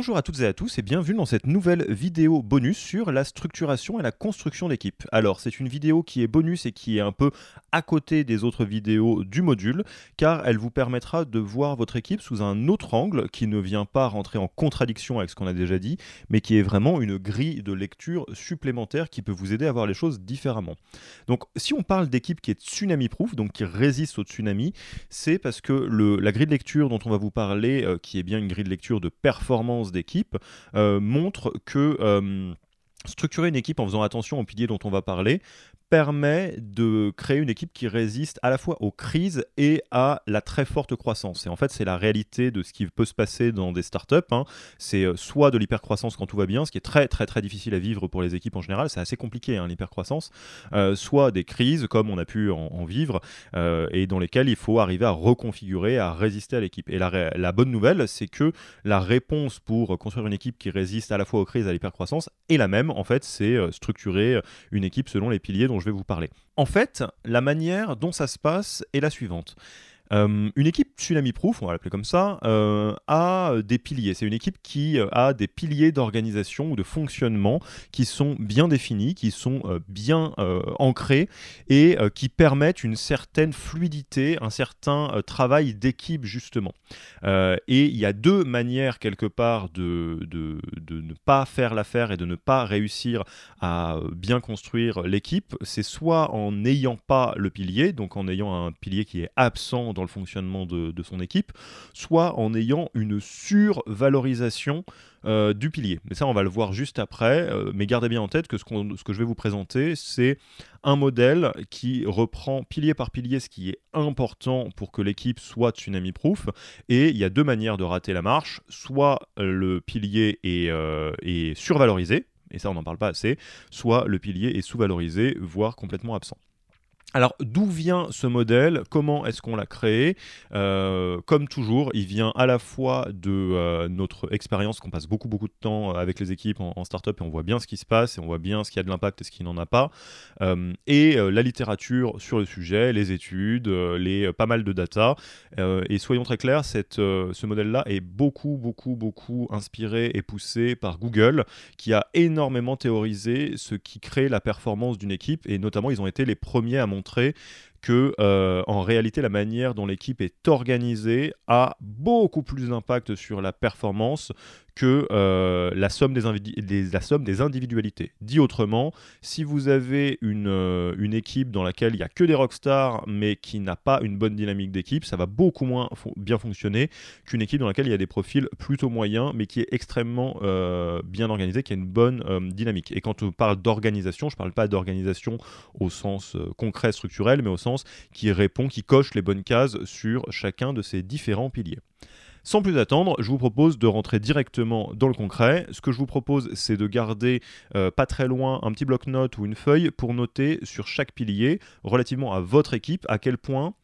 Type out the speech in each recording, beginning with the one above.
Bonjour à toutes et à tous et bienvenue dans cette nouvelle vidéo bonus sur la structuration et la construction d'équipe. Alors c'est une vidéo qui est bonus et qui est un peu à côté des autres vidéos du module car elle vous permettra de voir votre équipe sous un autre angle qui ne vient pas rentrer en contradiction avec ce qu'on a déjà dit mais qui est vraiment une grille de lecture supplémentaire qui peut vous aider à voir les choses différemment. Donc si on parle d'équipe qui est tsunami proof, donc qui résiste au tsunami, c'est parce que la grille de lecture dont on va vous parler, euh, qui est bien une grille de lecture de performance d'équipe euh, montre que euh, structurer une équipe en faisant attention aux piliers dont on va parler permet de créer une équipe qui résiste à la fois aux crises et à la très forte croissance. Et en fait, c'est la réalité de ce qui peut se passer dans des startups. Hein. C'est euh, soit de l'hypercroissance quand tout va bien, ce qui est très très très difficile à vivre pour les équipes en général, c'est assez compliqué hein, l'hypercroissance, euh, soit des crises comme on a pu en, vivre euh, et dans lesquelles il faut arriver à reconfigurer, à résister à l'équipe. Et la, bonne nouvelle, c'est que la réponse pour construire une équipe qui résiste à la fois aux crises et à l'hypercroissance est la même. En fait, c'est structurer une équipe selon les piliers dont je vais vous parler. En fait, la manière dont ça se passe est la suivante. Euh, une équipe Tsunami Proof, on va l'appeler comme ça, euh, a des piliers. C'est une équipe qui euh, a des piliers d'organisation ou de fonctionnement qui sont bien définis, qui sont bien ancrés et qui permettent une certaine fluidité, un certain travail d'équipe justement. et il y a deux manières quelque part de, de, de ne pas faire l'affaire et de ne pas réussir à bien construire l'équipe. C'est soit en n'ayant pas le pilier, donc en ayant un pilier qui est absent le fonctionnement de, son équipe, soit en ayant une survalorisation euh, du pilier. Mais ça, on va le voir juste après. Euh, mais gardez bien en tête que ce, ce, que je vais vous présenter, c'est un modèle qui reprend pilier par pilier ce qui est important pour que l'équipe soit tsunami-proof. Et il y a deux manières de rater la marche. Soit le pilier est, euh, est survalorisé, et ça, on n'en parle pas assez, soit le pilier est sous-valorisé, voire complètement absent. Alors d'où vient ce modèle? Comment est-ce qu'on l'a créé? Euh, Comme toujours, il vient à la fois de euh, notre expérience qu'on passe beaucoup beaucoup de temps avec les équipes en, startup et on voit bien ce qui se passe et on voit bien ce qui a de l'impact et ce qui n'en a pas. Euh, et la littérature sur le sujet, les études, les pas mal de data. et soyons très clairs, ce modèle-là est beaucoup beaucoup beaucoup inspiré et poussé par Google, qui a énormément théorisé ce qui crée la performance d'une équipe et notamment ils ont été les premiers à montrer montrer que euh, en réalité la manière dont l'équipe est organisée a beaucoup plus d'impact sur la performance que euh, la, somme des la, somme des individualités. Dit autrement, si vous avez une, euh, une équipe dans laquelle il n'y a que des rockstars mais qui n'a pas une bonne dynamique d'équipe, ça va beaucoup moins bien fonctionner qu'une équipe dans laquelle il y a des profils plutôt moyens mais qui est extrêmement bien organisée, qui a une bonne dynamique. Et quand on parle d'organisation, je ne parle pas d'organisation au sens concret, structurel, mais au sens qui répond, qui coche les bonnes cases sur chacun de ces différents piliers. Sans plus attendre, je vous propose de rentrer directement dans le concret. Ce que je vous propose, c'est de garder euh, pas très loin un petit bloc-notes ou une feuille pour noter sur chaque pilier, relativement à votre équipe, à quel point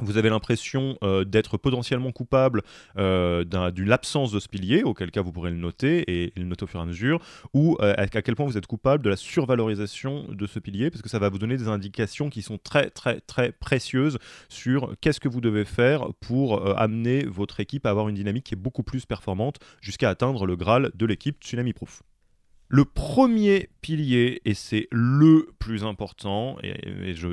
vous avez l'impression euh, d'être potentiellement coupable euh, d'une absence de ce pilier, auquel cas vous pourrez le noter et, le noter au fur et à mesure, ou euh, à quel point vous êtes coupable de la survalorisation de ce pilier, parce que ça va vous donner des indications qui sont très très très précieuses sur qu'est-ce que vous devez faire pour amener votre équipe à avoir une dynamique qui est beaucoup plus performante jusqu'à atteindre le Graal de l'équipe Tsunami Proof. Le premier pilier, et c'est le plus important, et, je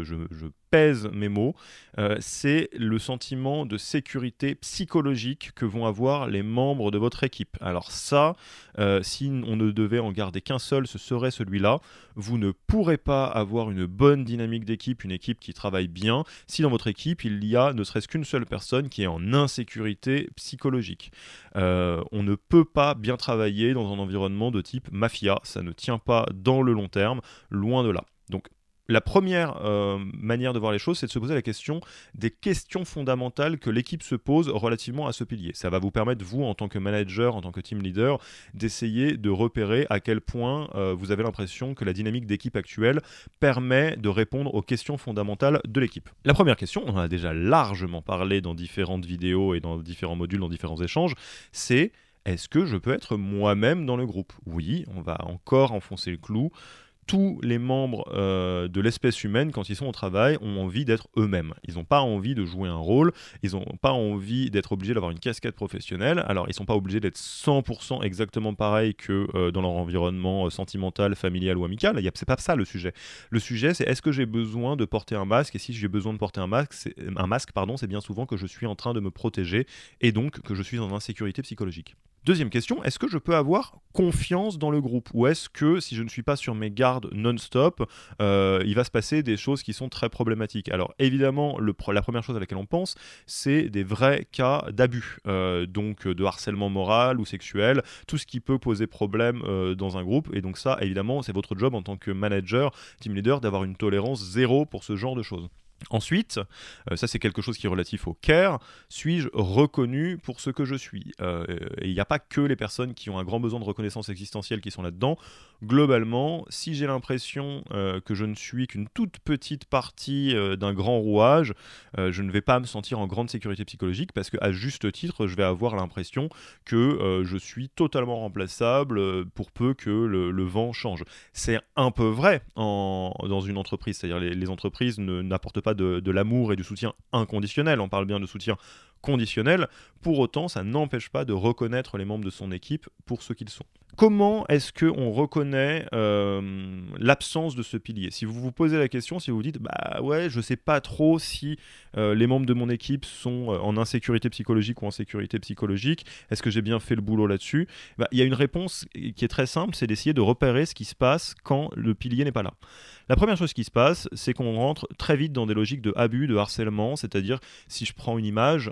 pèse mes mots, euh, c'est le sentiment de sécurité psychologique que vont avoir les membres de votre équipe. Alors ça, euh, si on ne devait en garder qu'un seul, ce serait celui-là. Vous ne pourrez pas avoir une bonne dynamique d'équipe, une équipe qui travaille bien, si dans votre équipe il y a ne serait-ce qu'une seule personne qui est en insécurité psychologique. Euh, on ne peut pas bien travailler dans un environnement de type mafia, ça ne tient pas dans le long terme, loin de là. Donc la première euh, manière de voir les choses, c'est de se poser la question des questions fondamentales que l'équipe se pose relativement à ce pilier. Ça va vous permettre, vous, en tant que manager, en tant que team leader, d'essayer de repérer à quel point euh, vous avez l'impression que la dynamique d'équipe actuelle permet de répondre aux questions fondamentales de l'équipe. La première question, on en a déjà largement parlé dans différentes vidéos et dans différents modules, dans différents échanges, c'est est-ce que je peux être moi-même dans le groupe? Oui, on va encore enfoncer le clou tous les membres euh, de l'espèce humaine, quand ils sont au travail, ont envie d'être eux-mêmes. Ils n'ont pas envie de jouer un rôle, ils n'ont pas envie d'être obligés d'avoir une casquette professionnelle. Alors, ils ne sont pas obligés d'être 100% exactement pareil que euh, dans leur environnement euh, sentimental, familial ou amical. C'est pas ça le sujet. Le sujet, c'est est-ce que j'ai besoin de porter un masque? Et si j'ai besoin de porter un masque, un masque, pardon, c'est bien souvent que je suis en train de me protéger et donc que je suis en insécurité psychologique. Deuxième question, est-ce que je peux avoir confiance dans le groupe Ou est-ce que si je ne suis pas sur mes gardes non-stop, euh, il va se passer des choses qui sont très problématiques? Alors évidemment, la première chose à laquelle on pense, c'est des vrais cas d'abus, euh, donc de harcèlement moral ou sexuel, tout ce qui peut poser problème euh, dans un groupe. Et donc ça, évidemment, c'est votre job en tant que manager, team leader, d'avoir une tolérance zéro pour ce genre de choses. Ensuite, euh, ça c'est quelque chose qui est relatif au care, suis-je reconnu pour ce que je suis? Euh, Et il n'y a pas que les personnes qui ont un grand besoin de reconnaissance existentielle qui sont là-dedans. Globalement, si j'ai l'impression euh, que je ne suis qu'une toute petite partie d'un grand rouage, je ne vais pas me sentir en grande sécurité psychologique parce qu'à juste titre, je vais avoir l'impression que je suis totalement remplaçable pour peu que le, vent change. C'est un peu vrai dans une entreprise, c'est-à-dire les, les entreprises n'apportent pas de, l'amour et du soutien inconditionnel, on parle bien de soutien conditionnel. Pour autant, ça n'empêche pas de reconnaître les membres de son équipe pour ce qu'ils sont. Comment est-ce qu'on reconnaît euh, l'absence de ce pilier? Si vous vous posez la question, si vous vous dites bah ouais, je sais pas trop si euh, les membres de mon équipe sont euh, en insécurité psychologique ou en sécurité psychologique, est-ce que j'ai bien fait le boulot là-dessus? Bah, Il y a une réponse qui est très simple, c'est d'essayer de repérer ce qui se passe quand le pilier n'est pas là. La première chose qui se passe, c'est qu'on rentre très vite dans des logiques de abus, de harcèlement, c'est-à-dire si je prends une image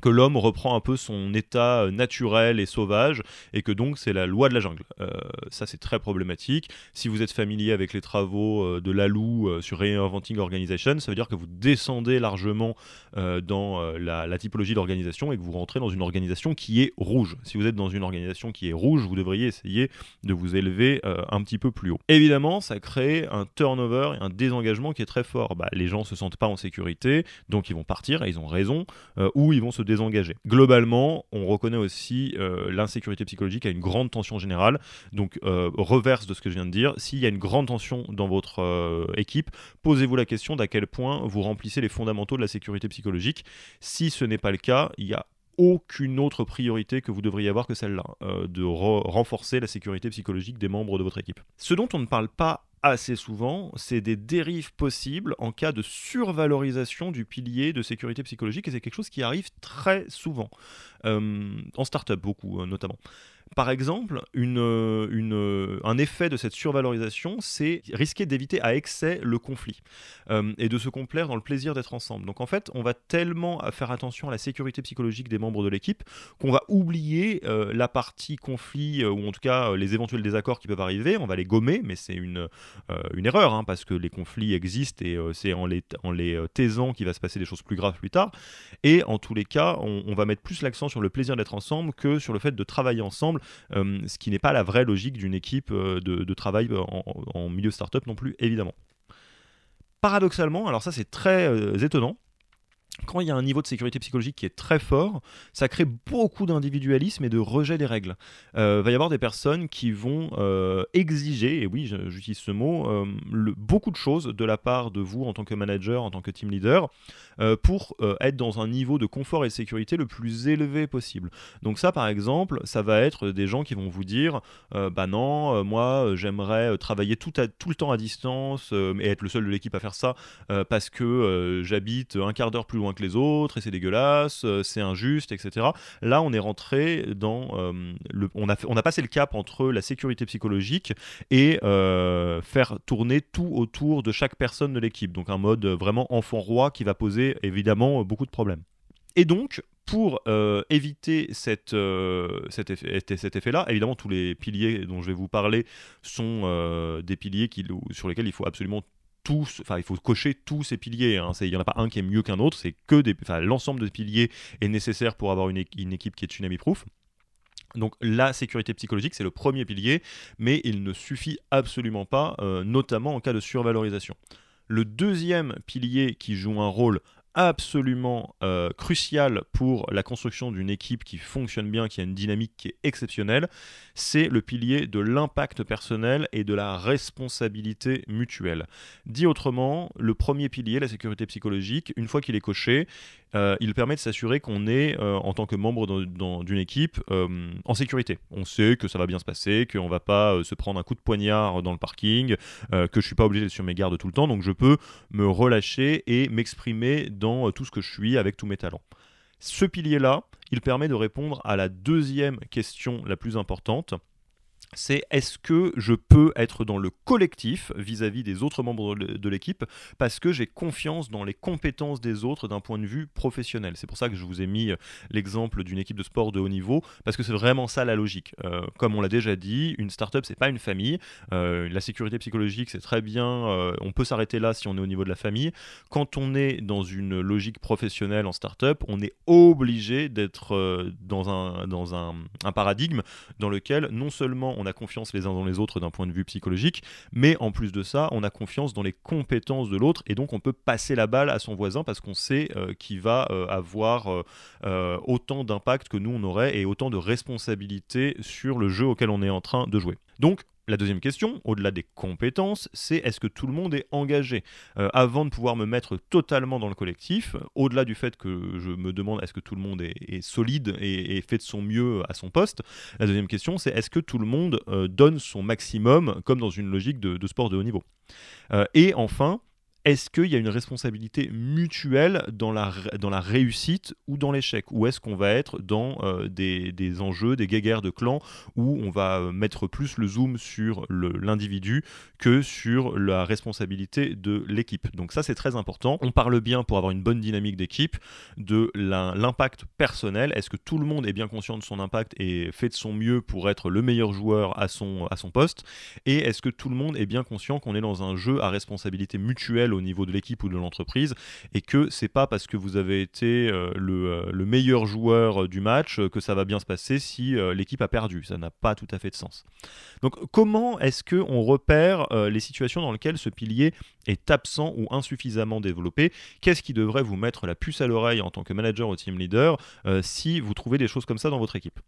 que l'homme reprend un peu son état euh, naturel et sauvage et que donc c'est la loi de la jungle. Euh, ça c'est très problématique. Si vous êtes familier avec les travaux euh, de Lalou sur Reinventing Organization, ça veut dire que vous descendez largement dans la, typologie d'organisation et que vous rentrez dans une organisation qui est rouge. Si vous êtes dans une organisation qui est rouge, vous devriez essayer de vous élever un petit peu plus haut. Évidemment, ça crée un turnover et un désengagement qui est très fort. Bah, les gens se sentent pas en sécurité, donc ils vont partir et ils ont raison, ou ils vont se désengagé. Globalement, on reconnaît aussi euh, l'insécurité psychologique à une grande tension générale. Donc, euh, reverse de ce que je viens de dire, s'il y a une grande tension dans votre euh, équipe, posez-vous la question d'à quel point vous remplissez les fondamentaux de la sécurité psychologique. Si ce n'est pas le cas, il y a aucune autre priorité que vous devriez avoir que celle-là, de renforcer la sécurité psychologique des membres de votre équipe. Ce dont on ne parle pas assez souvent, c'est des dérives possibles en cas de survalorisation du pilier de sécurité psychologique, et c'est quelque chose qui arrive très souvent, euh, en startup beaucoup euh, notamment. Par exemple, une, une, un effet de cette survalorisation, c'est risquer d'éviter à excès le conflit euh, et de se complaire dans le plaisir d'être ensemble. Donc en fait, on va tellement faire attention à la sécurité psychologique des membres de l'équipe qu'on va oublier euh, la partie conflit euh, ou en tout cas les éventuels désaccords qui peuvent arriver. On va les gommer, mais c'est une, erreur hein, parce que les conflits existent et c'est en les, en taisant qu'il va se passer des choses plus graves plus tard. Et en tous les cas, on va mettre plus l'accent sur le plaisir d'être ensemble que sur le fait de travailler ensemble euh, ce qui n'est pas la vraie logique d'une équipe euh, de, travail en, en, milieu startup non plus, évidemment. Paradoxalement, alors ça c'est très euh, étonnant, quand il y a un niveau de sécurité psychologique qui est très fort, ça crée beaucoup d'individualisme et de rejet des règles. Il euh, va y avoir des personnes qui vont euh, exiger, et oui, j'utilise ce mot, euh, beaucoup de choses de la part de vous en tant que manager, en tant que team leader, pour être dans un niveau de confort et de sécurité le plus élevé possible. Donc ça, par exemple, ça va être des gens qui vont vous dire, bah non, moi, j'aimerais travailler tout, tout le temps à distance et être le seul de l'équipe à faire ça parce que j'habite un quart d'heure plus loin que les autres et c'est dégueulasse, euh, c'est injuste, etc. Là, on est rentré dans euh, le, on a on a passé le cap entre la sécurité psychologique et euh, faire tourner tout autour de chaque personne de l'équipe. Donc un mode vraiment enfant roi qui va poser évidemment beaucoup de problèmes. Et donc, pour éviter cette, cet, effet, effet-là, évidemment, tous les piliers dont je vais vous parler sont des piliers qui, sur lesquels il faut absolument enfin, il faut cocher tous ces piliers. Hein. Il n'y en a pas un qui est mieux qu'un autre, c'est que l'ensemble des piliers est nécessaire pour avoir une, équipe qui est tsunami-proof. Donc la sécurité psychologique, c'est le premier pilier, mais il ne suffit absolument pas, euh, notamment en cas de survalorisation. Le deuxième pilier qui joue un rôle absolument euh, crucial pour la construction d'une équipe qui fonctionne bien, qui a une dynamique qui est exceptionnelle, c'est le pilier de l'impact personnel et de la responsabilité mutuelle. Dit autrement, le premier pilier, la sécurité psychologique, une fois qu'il est coché, euh, il permet de s'assurer qu'on est, euh, en tant que membre d'une équipe, en sécurité. On sait que ça va bien se passer, qu'on ne va pas se prendre un coup de poignard dans le parking, que je ne suis pas obligé d'être sur mes gardes tout le temps, donc je peux me relâcher et m'exprimer dans tout ce que je suis avec tous mes talents. Ce pilier-là, il permet de répondre à la deuxième question la plus importante, c'est est-ce que je peux être dans le collectif vis-à-vis des autres membres de l'équipe parce que j'ai confiance dans les compétences des autres d'un point de vue professionnel? C'est pour ça que je vous ai mis euh, l'exemple d'une équipe de sport de haut niveau parce que c'est vraiment ça la logique. Euh, comme on l'a déjà dit, une startup c'est pas une famille. Euh, la sécurité psychologique c'est très bien, on peut s'arrêter là si on est au niveau de la famille. Quand on est dans une logique professionnelle en startup, on est obligé d'être dans, un, dans un paradigme dans lequel non seulement on a confiance les uns dans les autres d'un point de vue psychologique, mais en plus de ça, on a confiance dans les compétences de l'autre et donc on peut passer la balle à son voisin parce qu'on sait euh, qu'il va euh, avoir euh, autant d'impact que nous on aurait et autant de responsabilité sur le jeu auquel on est en train de jouer. Donc la deuxième question, au-delà des compétences, c'est est-ce que tout le monde est engagé? Euh, Avant de pouvoir me mettre totalement dans le collectif, au-delà du fait que je me demande est-ce que tout le monde est, solide et, fait de son mieux à son poste, la deuxième question c'est est-ce que tout le monde euh, donne son maximum comme dans une logique de, sport de haut niveau? Euh, Et enfin, est-ce qu'il y a une responsabilité mutuelle dans la, dans la réussite ou dans l'échec? Ou est-ce qu'on va être dans euh, des, des, enjeux, des guéguerres de clans où on va euh, mettre plus le zoom sur l'individu que sur la responsabilité de l'équipe? Donc ça c'est très important. On parle bien pour avoir une bonne dynamique d'équipe de l'impact personnel. Est-ce que tout le monde est bien conscient de son impact et fait de son mieux pour être le meilleur joueur à son, à son poste? Et est-ce que tout le monde est bien conscient qu'on est dans un jeu à responsabilité mutuelle au niveau de l'équipe ou de l'entreprise et que c'est pas parce que vous avez été euh, euh, le, meilleur joueur euh, du match que ça va bien se passer si l'équipe a perdu. Ça n'a pas tout à fait de sens. Donc comment est-ce que on repère les situations dans lesquelles ce pilier est absent ou insuffisamment développé? Qu'est-ce qui devrait vous mettre la puce à l'oreille en tant que manager ou team leader si vous trouvez des choses comme ça dans votre équipe?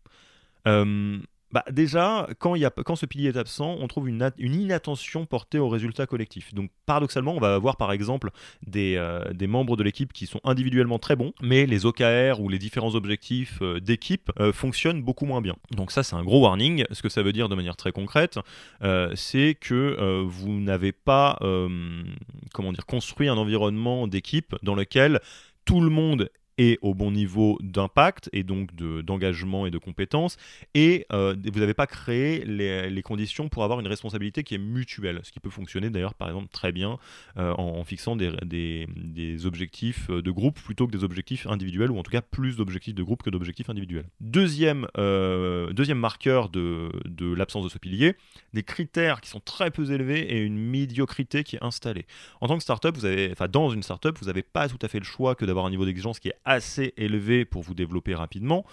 Bah déjà, quand, y a, quand ce pilier est absent, on trouve une, inattention portée au résultat collectif. Donc paradoxalement, on va avoir par exemple des, euh, des membres de l'équipe qui sont individuellement très bons, mais les OKR ou les différents objectifs euh, d'équipe euh, fonctionnent beaucoup moins bien. Donc ça, c'est un gros warning. Ce que ça veut dire de manière très concrète, c'est que vous n'avez pas comment dire, construit un environnement d'équipe dans lequel tout le monde au bon niveau d'impact et donc d'engagement et de compétences. Et euh, vous n'avez pas créé les, conditions pour avoir une responsabilité qui est mutuelle, ce qui peut fonctionner d'ailleurs par exemple très bien euh, en, fixant des, des, objectifs de groupe plutôt que des objectifs individuels, ou en tout cas plus d'objectifs de groupe que d'objectifs individuels. Deuxième, euh, deuxième marqueur de, de l'absence de ce pilier, des critères qui sont très peu élevés et une médiocrité qui est installée. En tant que startup, vous avez, enfin dans une startup, vous n'avez pas tout à fait le choix que d'avoir un niveau d'exigence qui est assez élevé pour vous développer rapidement.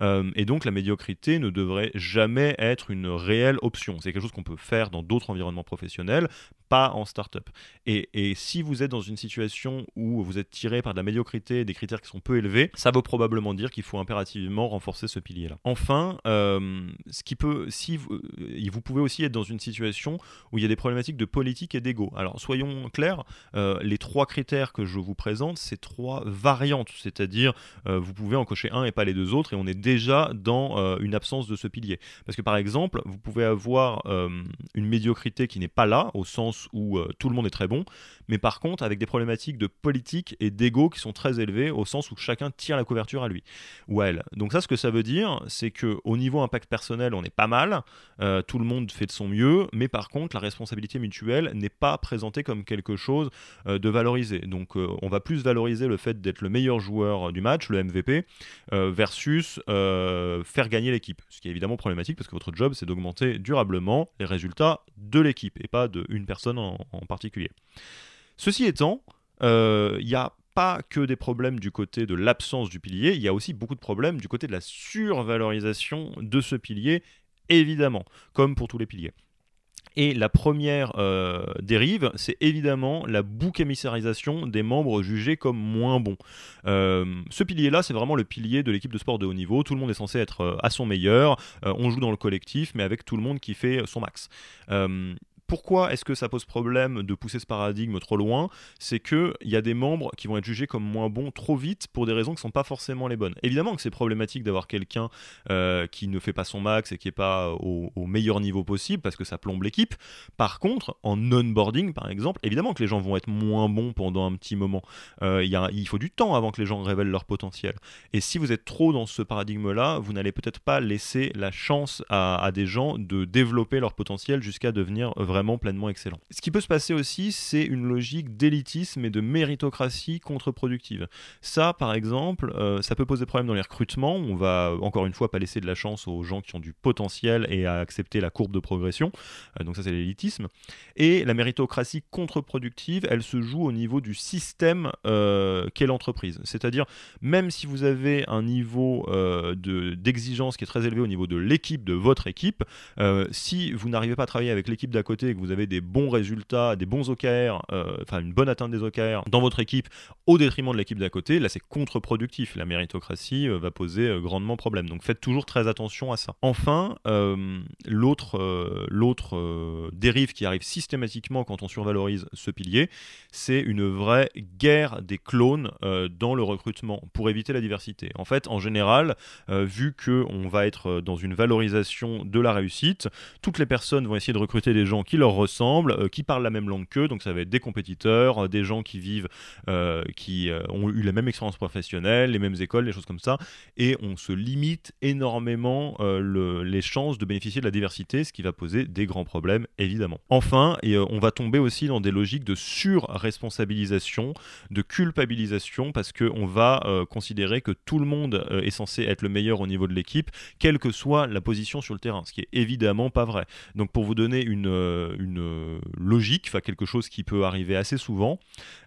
Euh, et donc la médiocrité ne devrait jamais être une réelle option. C'est quelque chose qu'on peut faire dans d'autres environnements professionnels, pas en startup. Et, et si vous êtes dans une situation où vous êtes tiré par de la médiocrité, des critères qui sont peu élevés, ça veut probablement dire qu'il faut impérativement renforcer ce pilier-là. Enfin, euh, ce qui peut, si vous, euh, vous, pouvez aussi être dans une situation où il y a des problématiques de politique et d'ego. Alors soyons clairs, euh, les trois critères que je vous présente, c'est trois variantes, c'est-à-dire vous pouvez en cocher un et pas les deux autres, et on est déjà dans une absence de ce pilier. Parce que par exemple, vous pouvez avoir une médiocrité qui n'est pas là, au sens où tout le monde est très bon, mais par contre avec des problématiques de politique et d'ego qui sont très élevées, au sens où chacun tire la couverture à lui ou à elle. Donc ça, ce que ça veut dire, c'est que au niveau impact personnel, on est pas mal, euh, tout le monde fait de son mieux, mais par contre, la responsabilité mutuelle n'est pas présentée comme quelque chose euh, de valorisé. Donc euh, on va plus valoriser le fait d'être le meilleur joueur du match, le MVP, versus faire gagner l'équipe. Ce qui est évidemment problématique parce que votre job, c'est d'augmenter durablement les résultats de l'équipe et pas d'une personne en, particulier. Ceci étant, il y a pas que des problèmes du côté de l'absence du pilier, il y a aussi beaucoup de problèmes du côté de la survalorisation de ce pilier, évidemment, comme pour tous les piliers. Et la première euh, dérive, c'est évidemment la bouc émissarisation des membres jugés comme moins bons. Euh, ce pilier-là, c'est vraiment le pilier de l'équipe de sport de haut niveau. Tout le monde est censé être euh, à son meilleur. on joue dans le collectif, mais avec tout le monde qui fait son max pourquoi est-ce que ça pose problème de pousser ce paradigme trop loin C'est qu'il y a des membres qui vont être jugés comme moins bons trop vite pour des raisons qui ne sont pas forcément les bonnes. Évidemment que c'est problématique d'avoir quelqu'un euh, qui ne fait pas son max et qui n'est pas au, meilleur niveau possible parce que ça plombe l'équipe. Par contre, en onboarding par exemple, évidemment que les gens vont être moins bons pendant un petit moment. Euh, il faut du temps avant que les gens révèlent leur potentiel. Et si vous êtes trop dans ce paradigme-là, vous n'allez peut-être pas laisser la chance à, à, des gens de développer leur potentiel jusqu'à devenir vraiment vraiment pleinement excellent. Ce qui peut se passer aussi, c'est une logique d'élitisme et de méritocratie contre-productive. Ça, par exemple, euh, ça peut poser problème dans les recrutements. On va encore une fois pas laisser de la chance aux gens qui ont du potentiel et à accepter la courbe de progression. Euh, donc ça, c'est l'élitisme. Et la méritocratie contre-productive, elle se joue au niveau du système euh, qu'est l'entreprise. C'est-à-dire, même si vous avez un niveau d'exigence qui est très élevé au niveau de l'équipe, de votre équipe, si vous n'arrivez pas à travailler avec l'équipe d'à côté et que vous avez des bons résultats, des bons OKR, euh, enfin une bonne atteinte des OKR dans votre équipe au détriment de l'équipe d'à côté, là c'est contre-productif. La méritocratie euh, va poser euh, grandement problème. Donc faites toujours très attention à ça. Enfin, l'autre l'autre dérive qui arrive systématiquement quand on survalorise ce pilier, c'est une vraie guerre des clones dans le recrutement pour éviter la diversité. En fait, en général, vu que on va être dans une valorisation de la réussite, toutes les personnes vont essayer de recruter des gens qui leur ressemblent, euh, qui parlent la même langue qu'eux, donc ça va être des compétiteurs, euh, des gens qui vivent, euh, qui ont eu la même expérience professionnelle, les mêmes écoles, les choses comme ça, et on se limite énormément les chances de bénéficier de la diversité, ce qui va poser des grands problèmes évidemment. Enfin, et, on va tomber aussi dans des logiques de surresponsabilisation, de culpabilisation, parce qu'on va considérer que tout le monde est censé être le meilleur au niveau de l'équipe, quelle que soit la position sur le terrain, ce qui est évidemment pas vrai. Donc pour vous donner une, une euh, logique, enfin quelque chose qui peut arriver assez souvent,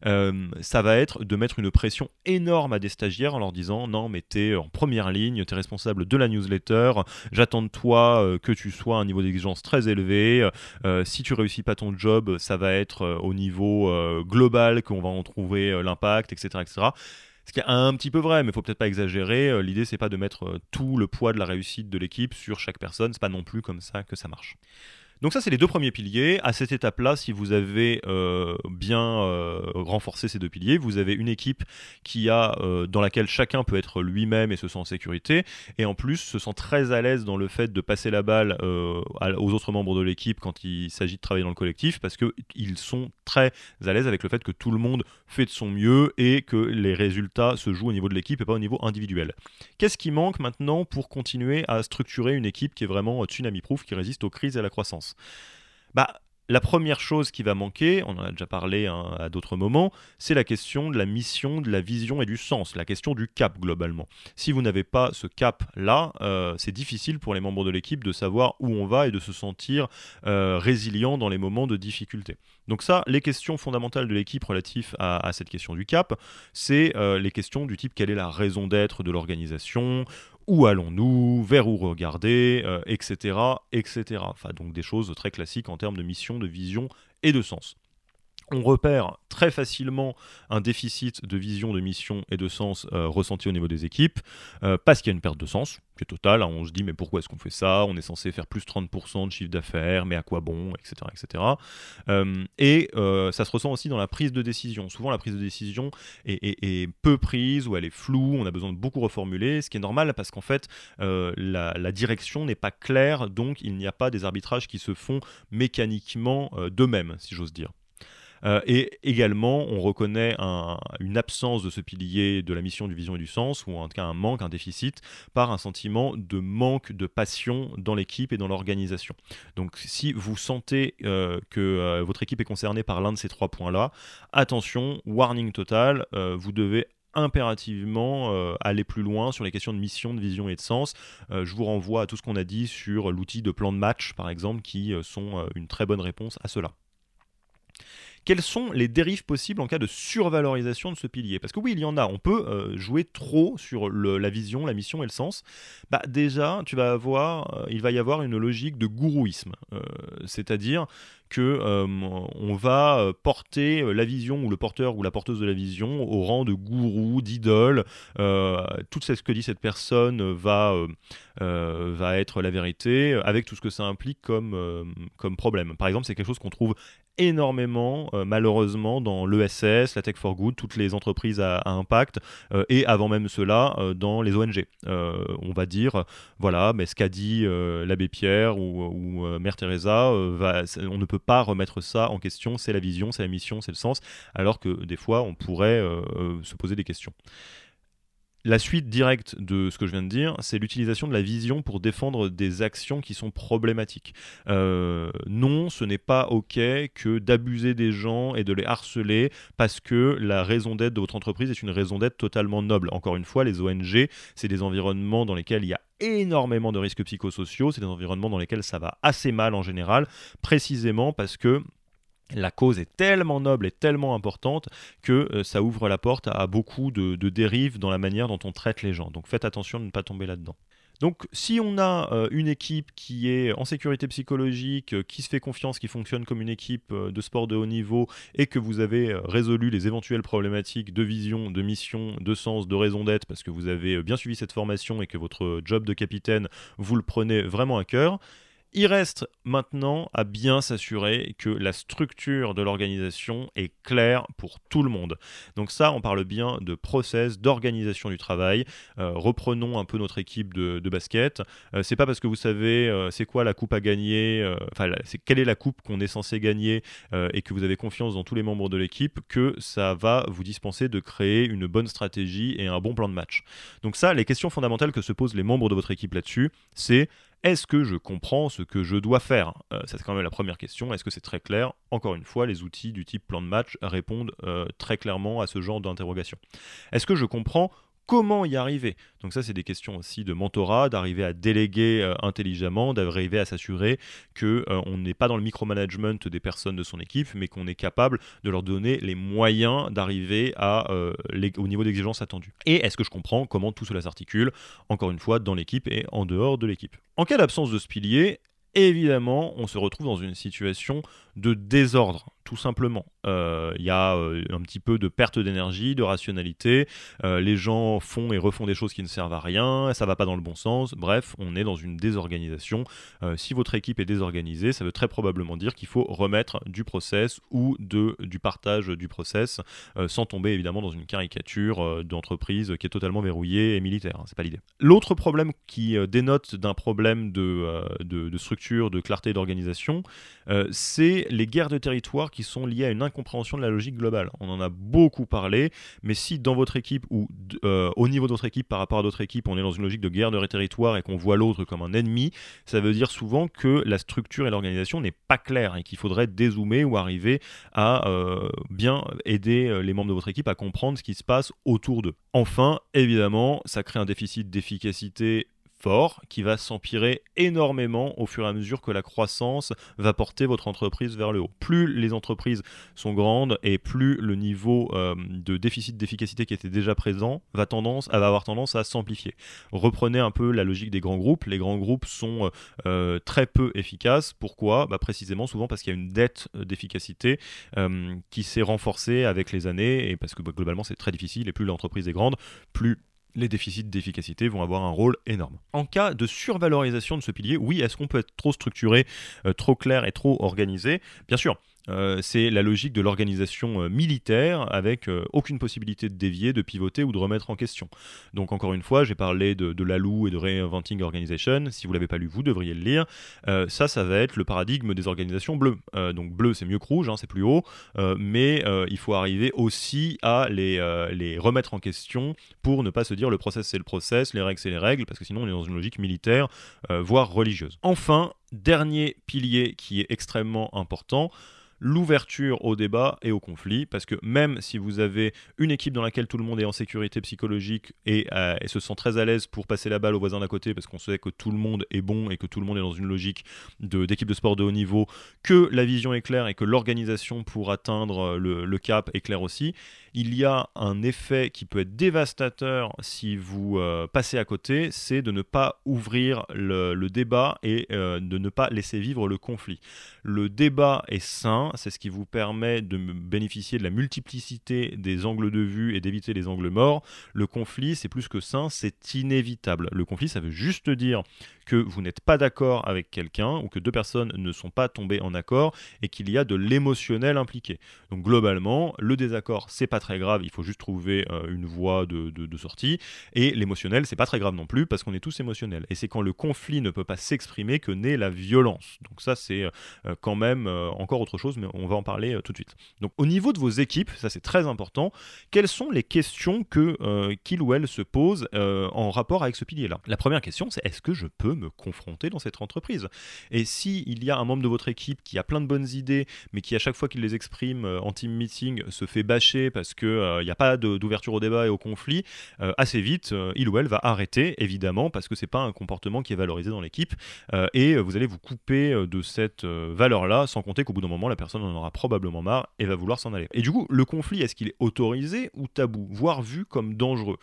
euh, ça va être de mettre une pression énorme à des stagiaires en leur disant non mais t'es en première ligne, t'es responsable de la newsletter, j'attends de toi que tu sois à un niveau d'exigence très élevé, si tu réussis pas ton job, ça va être au niveau global qu'on va en trouver l'impact, etc. etc. Ce qui est un petit peu vrai, mais il faut peut-être pas exagérer. L'idée, c'est pas de mettre tout le poids de la réussite de l'équipe sur chaque personne. C'est pas non plus comme ça que ça marche. Donc ça, c'est les deux premiers piliers. À cette étape-là, si vous avez euh, bien euh, renforcé ces deux piliers, vous avez une équipe qui a, euh, dans laquelle chacun peut être lui-même et se sent en sécurité, et en plus se sent très à l'aise dans le fait de passer la balle aux autres membres de l'équipe quand il s'agit de travailler dans le collectif, parce qu'ils sont très à l'aise avec le fait que tout le monde fait de son mieux et que les résultats se jouent au niveau de l'équipe et pas au niveau individuel. Qu'est-ce qui manque maintenant pour continuer à structurer une équipe qui est vraiment tsunami-proof, qui résiste aux crises et à la croissance? Bah, la première chose qui va manquer, on en a déjà parlé hein, à d'autres moments, c'est la question de la mission, de la vision et du sens, la question du cap globalement. Si vous n'avez pas ce cap-là, euh, c'est difficile pour les membres de l'équipe de savoir où on va et de se sentir euh, résilient dans les moments de difficulté. Donc ça, les questions fondamentales de l'équipe relatives à, cette question du cap, c'est euh, les questions du type quelle est la raison d'être de l'organisation, où allons-nous, vers où regarder, etc., etc. Enfin, donc des choses très classiques en termes de mission, de vision et de sens on repère très facilement un déficit de vision, de mission et de sens euh, ressenti au niveau des équipes, euh, parce qu'il y a une perte de sens qui est totale. Hein. on se dit, mais pourquoi est-ce qu'on fait ça? On est censé faire plus 30% de chiffre d'affaires, mais à quoi bon? Etc. etc. et euh, ça se ressent aussi dans la prise de décision. Souvent, la prise de décision est, peu prise ou elle est floue, on a besoin de beaucoup reformuler, ce qui est normal parce qu'en fait, la, la, direction n'est pas claire, donc il n'y a pas des arbitrages qui se font mécaniquement d'eux-mêmes, si j'ose dire. Euh, et également, on reconnaît une absence de ce pilier de la mission, du vision et du sens, ou en tout cas un manque, un déficit, par un sentiment de manque de passion dans l'équipe et dans l'organisation. Donc si vous sentez euh, que euh, votre équipe est concernée par l'un de ces trois points-là, attention, warning total, vous devez impérativement aller plus loin sur les questions de mission, de vision et de sens. je vous renvoie à tout ce qu'on a dit sur l'outil de plan de match, par exemple, qui sont une très bonne réponse à cela. Quelles sont les dérives possibles en cas de survalorisation de ce pilier? Parce que oui, il y en a. On peut euh, jouer trop sur la vision, la mission et le sens. Bah déjà, tu vas avoir, euh, il va y avoir une logique de gourouisme, euh, c'est-à-dire que on va porter la vision ou le porteur ou la porteuse de la vision au rang de gourou, d'idole. tout ce que dit cette personne va, va être la vérité, avec tout ce que ça implique comme, comme problème. Par exemple, c'est quelque chose qu'on trouve énormément, euh, malheureusement, dans l'ESS, la Tech for Good, toutes les entreprises à, impact, euh, et avant même cela, euh, dans les ONG. on va dire, voilà, mais ce qu'a dit l'abbé Pierre ou, Mère Teresa, on ne peut pas remettre ça en question, c'est la vision, c'est la mission, c'est le sens, alors que des fois, on pourrait se poser des questions. La suite directe de ce que je viens de dire, c'est l'utilisation de la vision pour défendre des actions qui sont problématiques. Euh, non, ce n'est pas OK que d'abuser des gens et de les harceler parce que la raison d'être de votre entreprise est une raison d'être totalement noble. Encore une fois, les ONG, c'est des environnements dans lesquels il y a énormément de risques psychosociaux, c'est des environnements dans lesquels ça va assez mal en général, précisément parce que la cause est tellement noble et tellement importante que euh, ça ouvre la porte à, beaucoup de, dérives dans la manière dont on traite les gens. Donc faites attention de ne pas tomber là-dedans. Donc si on a euh, une équipe qui est en sécurité psychologique, euh, qui se fait confiance, qui fonctionne comme une équipe de sport de haut niveau, et que vous avez résolu les éventuelles problématiques de vision, de mission, de sens, de raison d'être, parce que vous avez bien suivi cette formation et que votre job de capitaine, vous le prenez vraiment à cœur, il reste maintenant à bien s'assurer que la structure de l'organisation est claire pour tout le monde. Donc ça, on parle bien de process, d'organisation du travail. Euh, reprenons un peu notre équipe de, basket. Euh, c'est pas parce que vous savez euh, c'est quoi la coupe à gagner, enfin c'est quelle est la coupe qu'on est censé gagner et que vous avez confiance dans tous les membres de l'équipe que ça va vous dispenser de créer une bonne stratégie et un bon plan de match. Donc ça, les questions fondamentales que se posent les membres de votre équipe là-dessus, c'est est-ce que je comprends ce que je dois faire? Euh, C'est quand même la première question. Est-ce que c'est très clair? Encore une fois, les outils du type plan de match répondent euh, très clairement à ce genre d'interrogation. Est-ce que je comprends comment y arriver Donc ça, c'est des questions aussi de mentorat, d'arriver à déléguer euh, intelligemment, d'arriver à s'assurer que euh, n'est pas dans le micromanagement des personnes de son équipe, mais qu'on est capable de leur donner les moyens d'arriver euh, au niveau d'exigence attendu. Et est-ce que je comprends comment tout cela s'articule, encore une fois, dans l'équipe et en dehors de l'équipe? En cas d'absence de ce pilier, évidemment, on se retrouve dans une situation de désordre tout simplement. Euh, il y a euh, un petit peu de perte d'énergie, de rationalité. Euh, les gens font et refont des choses qui ne servent à rien, ça va pas dans le bon sens. Bref, on est dans une désorganisation. si votre équipe est désorganisée, ça veut très probablement dire qu'il faut remettre du process ou de, du partage du process, sans tomber évidemment dans une caricature d'entreprise qui est totalement verrouillée et militaire. Hein, c'est pas l'idée. L'autre problème qui dénote d'un problème de, de, de, structure, de clarté d'organisation, c'est les guerres de territoire qui sont liées à une incompréhension de la logique globale. On en a beaucoup parlé, mais si dans votre équipe ou euh, au niveau de votre équipe par rapport à d'autres équipes, on est dans une logique de guerre de territoire et qu'on voit l'autre comme un ennemi, ça veut dire souvent que la structure et l'organisation n'est pas claire et qu'il faudrait dézoomer ou arriver à euh, bien aider euh, les membres de votre équipe à comprendre ce qui se passe autour d'eux. Enfin, évidemment, ça crée un déficit d'efficacité fort qui va s'empirer énormément au fur et à mesure que la croissance va porter votre entreprise vers le haut. Plus les entreprises sont grandes et plus le niveau euh, de déficit d'efficacité qui était déjà présent va, tendance, va avoir tendance à s'amplifier. Reprenez un peu la logique des grands groupes. Les grands groupes sont euh, euh, très peu efficaces. Pourquoi? Bah, Précisément souvent parce qu'il y a une dette d'efficacité qui s'est renforcée avec les années et parce que bah, globalement c'est très difficile et plus l'entreprise est grande, plus les déficits d'efficacité vont avoir un rôle énorme. En cas de survalorisation de ce pilier, oui, est-ce qu'on peut être trop structuré, euh, trop clair et trop organisé? Bien sûr, euh, c'est la logique de l'organisation euh, militaire avec euh, aucune possibilité de dévier, de pivoter ou de remettre en question. Donc encore une fois, j'ai parlé de, l'ALU et de Reinventing Organization. Si vous l'avez pas lu, vous devriez le lire. ça, ça va être le paradigme des organisations bleues. donc bleu, c'est mieux que rouge, hein, c'est plus haut, mais il faut arriver aussi à les, les remettre en question pour ne pas se dire le process c'est le process, les règles c'est les règles, parce que sinon on est dans une logique militaire, voire religieuse. Enfin, dernier pilier qui est extrêmement important, l'ouverture au débat et au conflit, parce que même si vous avez une équipe dans laquelle tout le monde est en sécurité psychologique et, euh, se sent très à l'aise pour passer la balle au voisin d'à côté, parce qu'on sait que tout le monde est bon et que tout le monde est dans une logique d'équipe de, sport de haut niveau, que la vision est claire et que l'organisation pour atteindre le, le cap est claire aussi, il y a un effet qui peut être dévastateur si vous euh, passez à côté, c'est de ne pas ouvrir le, débat et euh, de ne pas laisser vivre le conflit. Le débat est sain, c'est ce qui vous permet de bénéficier de la multiplicité des angles de vue et d'éviter les angles morts. Le conflit, c'est plus que sain, c'est inévitable. Le conflit, ça veut juste dire que vous n'êtes pas d'accord avec quelqu'un ou que deux personnes ne sont pas tombées en accord et qu'il y a de l'émotionnel impliqué. Donc globalement, le désaccord, c'est pas très grave, il faut juste trouver euh, une voie de, sortie. Et l'émotionnel, c'est pas très grave non plus parce qu'on est tous émotionnels. Et c'est quand le conflit ne peut pas s'exprimer que naît la violence. Donc ça, c'est euh, quand même euh, encore autre chose, mais on va en parler tout de suite. Donc au niveau de vos équipes, ça c'est très important, quelles sont les questions que qu'il ou elle se pose en rapport avec ce pilier-là? La première question, c'est est-ce que je peux me confronter dans cette entreprise. Et si il y a un membre de votre équipe qui a plein de bonnes idées, mais qui à chaque fois qu'il les exprime euh, en team meeting se fait bâcher parce qu'il euh, n'y a pas d'ouverture au débat et au conflit, euh, assez vite, il ou elle va arrêter, évidemment, parce que c'est pas un comportement qui est valorisé dans l'équipe, et vous allez vous couper de cette valeur-là, sans compter qu'au bout d'un moment, la personne en aura probablement marre et va vouloir s'en aller. Et du coup, le conflit, est-ce qu'il est autorisé ou tabou, voire vu comme dangereux?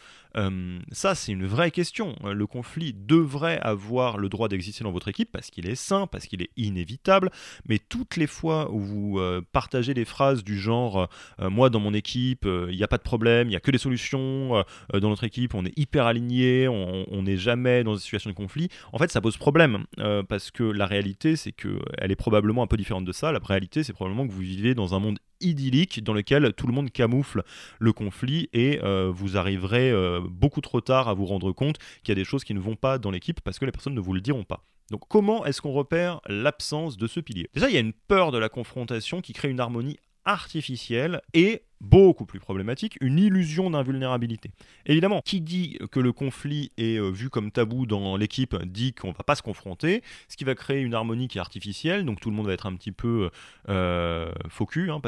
Ça, c'est une vraie question. Le conflit devrait avoir le droit d'exister dans votre équipe parce qu'il est sain, parce qu'il est inévitable, mais toutes les fois où vous euh, partagez des phrases du genre euh, euh, moi dans mon équipe, il n'y a pas de problème, il n'y a que des solutions, dans notre équipe on est hyper aligné, on n'est jamais dans une situation de conflit, en fait ça pose problème parce que la réalité c'est que elle est probablement un peu différente de ça. La réalité c'est probablement que vous vivez dans un monde idyllique dans lequel tout le monde camoufle le conflit et vous arriverez beaucoup trop tard à vous rendre compte qu'il y a des choses qui ne vont pas dans l'équipe parce que les personnes ne vous le diront pas. Donc comment est-ce qu'on repère l'absence de ce pilier? Déjà, il y a une peur de la confrontation qui crée une harmonie artificielle et beaucoup plus problématique, une illusion d'invulnérabilité. Évidemment, qui dit que le conflit est euh, vu comme tabou dans l'équipe dit qu'on va pas se confronter, ce qui va créer une harmonie qui est artificielle, donc tout le monde va être un petit peu euh, focus, hein,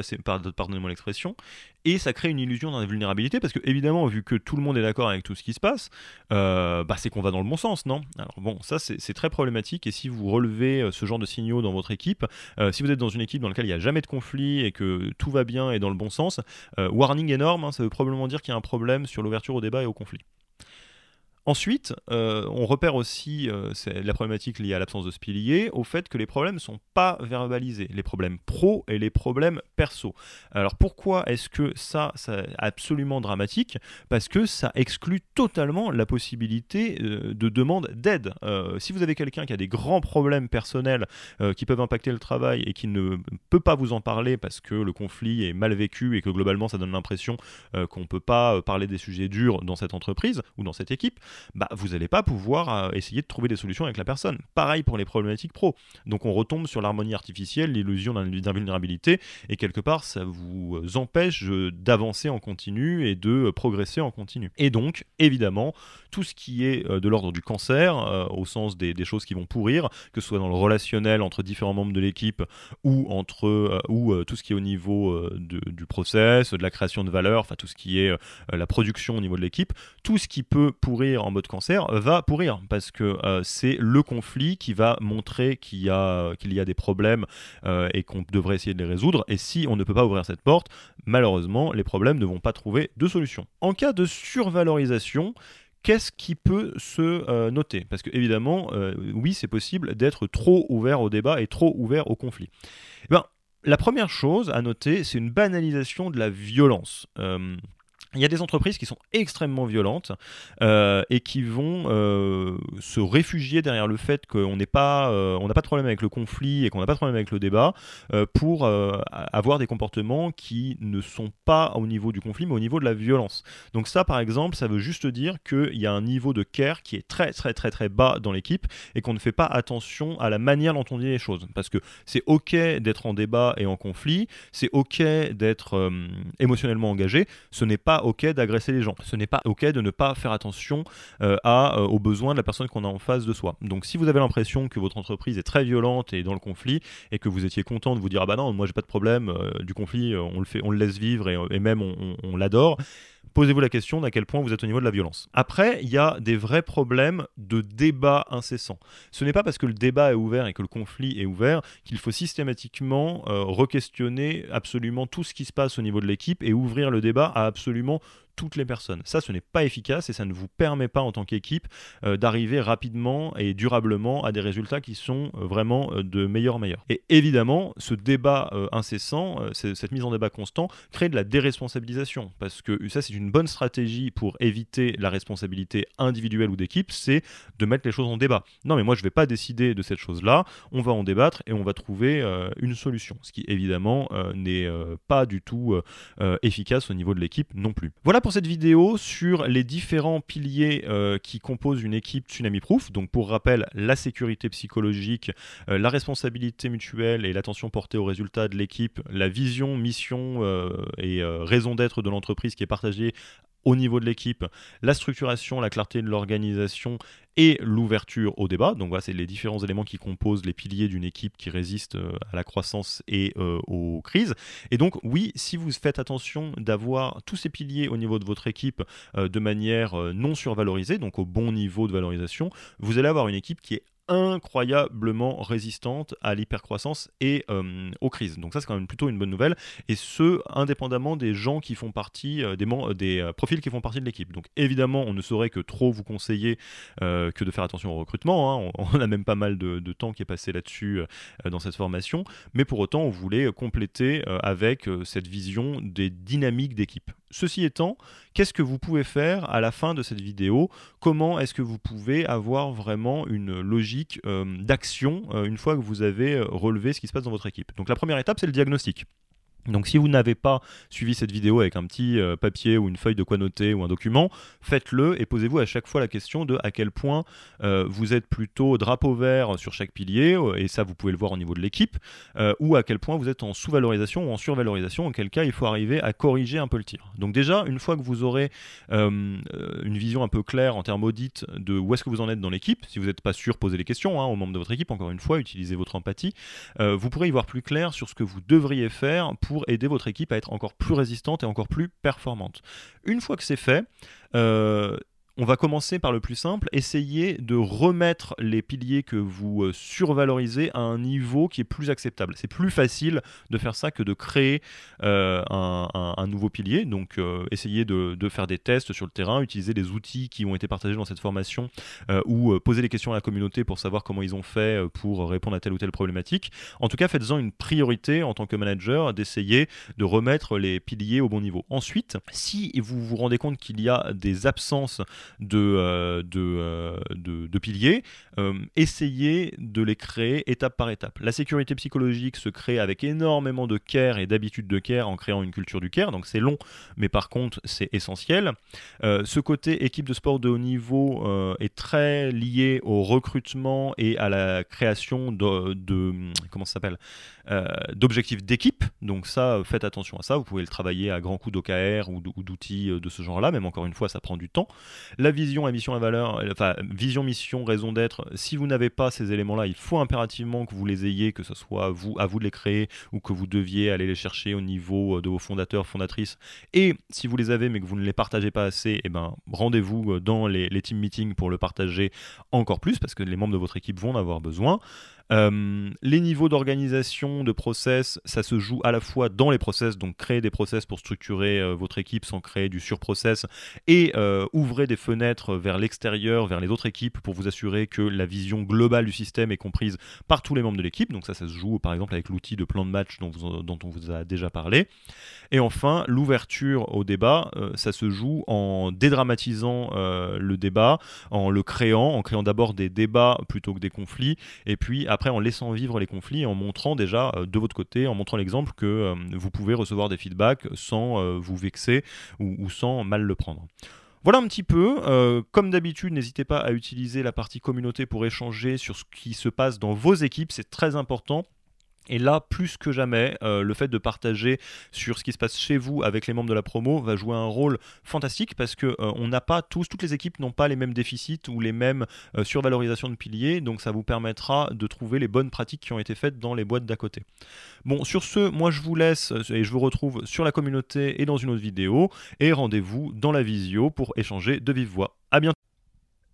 pardonnez-moi l'expression, et ça crée une illusion d'invulnérabilité parce que évidemment, vu que tout le monde est d'accord avec tout ce qui se passe, euh, bah, c'est qu'on va dans le bon sens, non? Alors bon, ça c'est très problématique et si vous relevez euh, ce genre de signaux dans votre équipe, si vous êtes dans une équipe dans laquelle il n'y a jamais de conflit et que tout va bien et dans le bon sens, euh, warning énorme, hein, ça veut probablement dire qu'il y a un problème sur l'ouverture au débat et au conflit. Ensuite, euh, on repère aussi euh, la problématique liée à l'absence de ce pilier au fait que les problèmes ne sont pas verbalisés, les problèmes pro et les problèmes perso. Alors pourquoi est-ce que ça, c'est absolument dramatique? Parce que ça exclut totalement la possibilité euh, de demande d'aide. si vous avez quelqu'un qui a des grands problèmes personnels qui peuvent impacter le travail et qui ne peut pas vous en parler parce que le conflit est mal vécu et que globalement ça donne l'impression qu'on ne peut pas parler des sujets durs dans cette entreprise ou dans cette équipe, bah, vous n'allez pas pouvoir euh, essayer de trouver des solutions avec la personne. Pareil pour les problématiques pro. Donc on retombe sur l'harmonie artificielle, l'illusion d'invulnérabilité, et quelque part ça vous euh, empêche euh, d'avancer en continu et de progresser en continu. Et donc, évidemment, tout ce qui est de l'ordre du cancer, au sens des, choses qui vont pourrir, que ce soit dans le relationnel entre différents membres de l'équipe ou entre ou tout ce qui est au niveau du process, de la création de valeur, enfin tout ce qui est la production au niveau de l'équipe, tout ce qui peut pourrir pourrir en mode cancer va pourrir parce que c'est le conflit qui va montrer qu'il y a, qu'il y a des problèmes et qu'on devrait essayer de les résoudre. Et si on ne peut pas ouvrir cette porte, malheureusement, les problèmes ne vont pas trouver de solution. En cas de survalorisation, qu'est-ce qui peut se noter? Parce que évidemment, oui, c'est possible d'être trop ouvert au débat et trop ouvert au conflit. Eh ben, la première chose à noter, c'est une banalisation de la violence. Euh, il y a des entreprises qui sont extrêmement violentes euh, et qui vont euh, se réfugier derrière le fait qu'on pas, on n'a pas de problème avec le conflit et qu'on n'a pas de problème avec le débat pour avoir des comportements qui ne sont pas au niveau du conflit mais au niveau de la violence. Donc ça, par exemple, ça veut juste dire qu'il y a un niveau de care qui est très très très très bas dans l'équipe et qu'on ne fait pas attention à la manière dont on dit les choses. Parce que c'est ok d'être en débat et en conflit, c'est ok d'être émotionnellement engagé, ce n'est pas ok d'agresser les gens. Ce n'est pas ok de ne pas faire attention euh, à, euh, aux besoins de la personne qu'on a en face de soi. Donc si vous avez l'impression que votre entreprise est très violente et dans le conflit et que vous étiez content de vous dire ah bah non moi j'ai pas de problème euh, du conflit on le fait on le laisse vivre et, même on l'adore posez-vous la question d'à quel point vous êtes au niveau de la violence. Après, il y a des vrais problèmes de débat incessant. Ce n'est pas parce que le débat est ouvert et que le conflit est ouvert qu'il faut systématiquement euh, re-questionner absolument tout ce qui se passe au niveau de l'équipe et ouvrir le débat à absolument toutes les personnes. Ça, ce n'est pas efficace et ça ne vous permet pas en tant qu'équipe euh, d'arriver rapidement et durablement à des résultats qui sont euh, vraiment euh, de meilleur en meilleur. Et évidemment, ce débat incessant, cette mise en débat constant, crée de la déresponsabilisation parce que ça, c'est une bonne stratégie pour éviter la responsabilité individuelle ou d'équipe, c'est de mettre les choses en débat. Non, mais moi, je ne vais pas décider de cette chose-là, on va en débattre et on va trouver une solution, ce qui évidemment n'est pas du tout efficace au niveau de l'équipe non plus. Voilà pour cette vidéo sur les différents piliers euh, qui composent une équipe Tsunami Proof. Donc pour rappel, la sécurité psychologique, euh, la responsabilité mutuelle et l'attention portée aux résultats de l'équipe, la vision, mission euh, et raison d'être de l'entreprise qui est partagée au niveau de l'équipe, la structuration, la clarté de l'organisation et l'ouverture au débat. Donc voilà, c'est les différents éléments qui composent les piliers d'une équipe qui résiste euh, à la croissance et euh, aux crises. Et donc oui, si vous faites attention d'avoir tous ces piliers au niveau de votre équipe euh, de manière non survalorisée, donc au bon niveau de valorisation, vous allez avoir une équipe qui est incroyablement résistante à l'hypercroissance et euh, aux crises. Donc ça c'est quand même plutôt une bonne nouvelle et ce indépendamment des gens qui font partie euh, des, euh, profils qui font partie de l'équipe. Donc évidemment on ne saurait que trop vous conseiller que de faire attention au recrutement. Hein. On, a même pas mal de temps qui est passé là-dessus dans cette formation, mais pour autant on voulait compléter avec cette vision des dynamiques d'équipe. Ceci étant, qu'est-ce que vous pouvez faire à la fin de cette vidéo? Comment est-ce que vous pouvez avoir vraiment une logique euh, d'action euh, une fois que vous avez euh, relevé ce qui se passe dans votre équipe? Donc la première étape, c'est le diagnostic. Donc si vous n'avez pas suivi cette vidéo avec un petit euh, papier ou une feuille de quoi noter ou un document, faites-le et posez-vous à chaque fois la question de à quel point euh, vous êtes plutôt drapeau vert sur chaque pilier, euh, et ça vous pouvez le voir au niveau de l'équipe, ou à quel point vous êtes en sous-valorisation ou en survalorisation, en quel cas il faut arriver à corriger un peu le tir. Donc déjà, une fois que vous aurez une vision un peu claire en termes audit de où est-ce que vous en êtes dans l'équipe, si vous n'êtes pas sûr, posez les questions hein, aux membres de votre équipe, encore une fois, utilisez votre empathie, vous pourrez y voir plus clair sur ce que vous devriez faire pour aider votre équipe à être encore plus résistante et encore plus performante. Une fois que c'est fait, euh, on va commencer par le plus simple, essayer de remettre les piliers que vous euh, survalorisez à un niveau qui est plus acceptable. C'est plus facile de faire ça que de créer euh, un, nouveau pilier. Donc euh, essayez de, faire des tests sur le terrain, utiliser les outils qui ont été partagés dans cette formation ou poser des questions à la communauté pour savoir comment ils ont fait pour répondre à telle ou telle problématique. En tout cas, faites-en une priorité en tant que manager d'essayer de remettre les piliers au bon niveau. Ensuite, si vous vous rendez compte qu'il y a des absences de, euh, euh, de, de, piliers, euh, essayez de les créer étape par étape. La sécurité psychologique se crée avec énormément de care et d'habitude de care en créant une culture du care, donc c'est long, mais par contre c'est essentiel. ce côté équipe de sport de haut niveau est très lié au recrutement et à la création de, comment s'appelle d'objectifs d'équipe. Donc ça, faites attention à ça. Vous pouvez le travailler à grands coups d'OKR ou d'outils de ce genre-là, même encore une fois, ça prend du temps. La vision, la mission, la valeur, enfin vision, mission, raison d'être. Si vous n'avez pas ces éléments-là, il faut impérativement que vous les ayez, que ce soit vous, à vous de les créer ou que vous deviez aller les chercher au niveau de vos fondateurs, fondatrices. Et si vous les avez mais que vous ne les partagez pas assez, eh ben, rendez-vous dans les, les team meetings pour le partager encore plus parce que les membres de votre équipe vont en avoir besoin. Euh, les niveaux d'organisation, de process, ça se joue à la fois dans les process, donc créer des process pour structurer euh, votre équipe sans créer du surprocess, et euh, ouvrez des fenêtres vers l'extérieur, vers les autres équipes pour vous assurer que la vision globale du système est comprise par tous les membres de l'équipe. Donc ça, ça se joue par exemple avec l'outil de plan de match dont, dont, on vous a déjà parlé. Et enfin, l'ouverture au débat, ça se joue en dédramatisant le débat, en le créant, en créant d'abord des débats plutôt que des conflits, et puis après en laissant vivre les conflits, en montrant déjà euh, de votre côté, en montrant l'exemple que euh, vous pouvez recevoir des feedbacks sans euh, vous vexer ou, sans mal le prendre. Voilà un petit peu. comme d'habitude, n'hésitez pas à utiliser la partie communauté pour échanger sur ce qui se passe dans vos équipes. C'est très important. Et là, plus que jamais, euh, le fait de partager sur ce qui se passe chez vous avec les membres de la promo va jouer un rôle fantastique parce que euh, n'a pas tous, toutes les équipes n'ont pas les mêmes déficits ou les mêmes euh, survalorisations de piliers, donc ça vous permettra de trouver les bonnes pratiques qui ont été faites dans les boîtes d'à côté. Bon, sur ce, moi je vous laisse et je vous retrouve sur la communauté et dans une autre vidéo et rendez-vous dans la visio pour échanger de vive voix.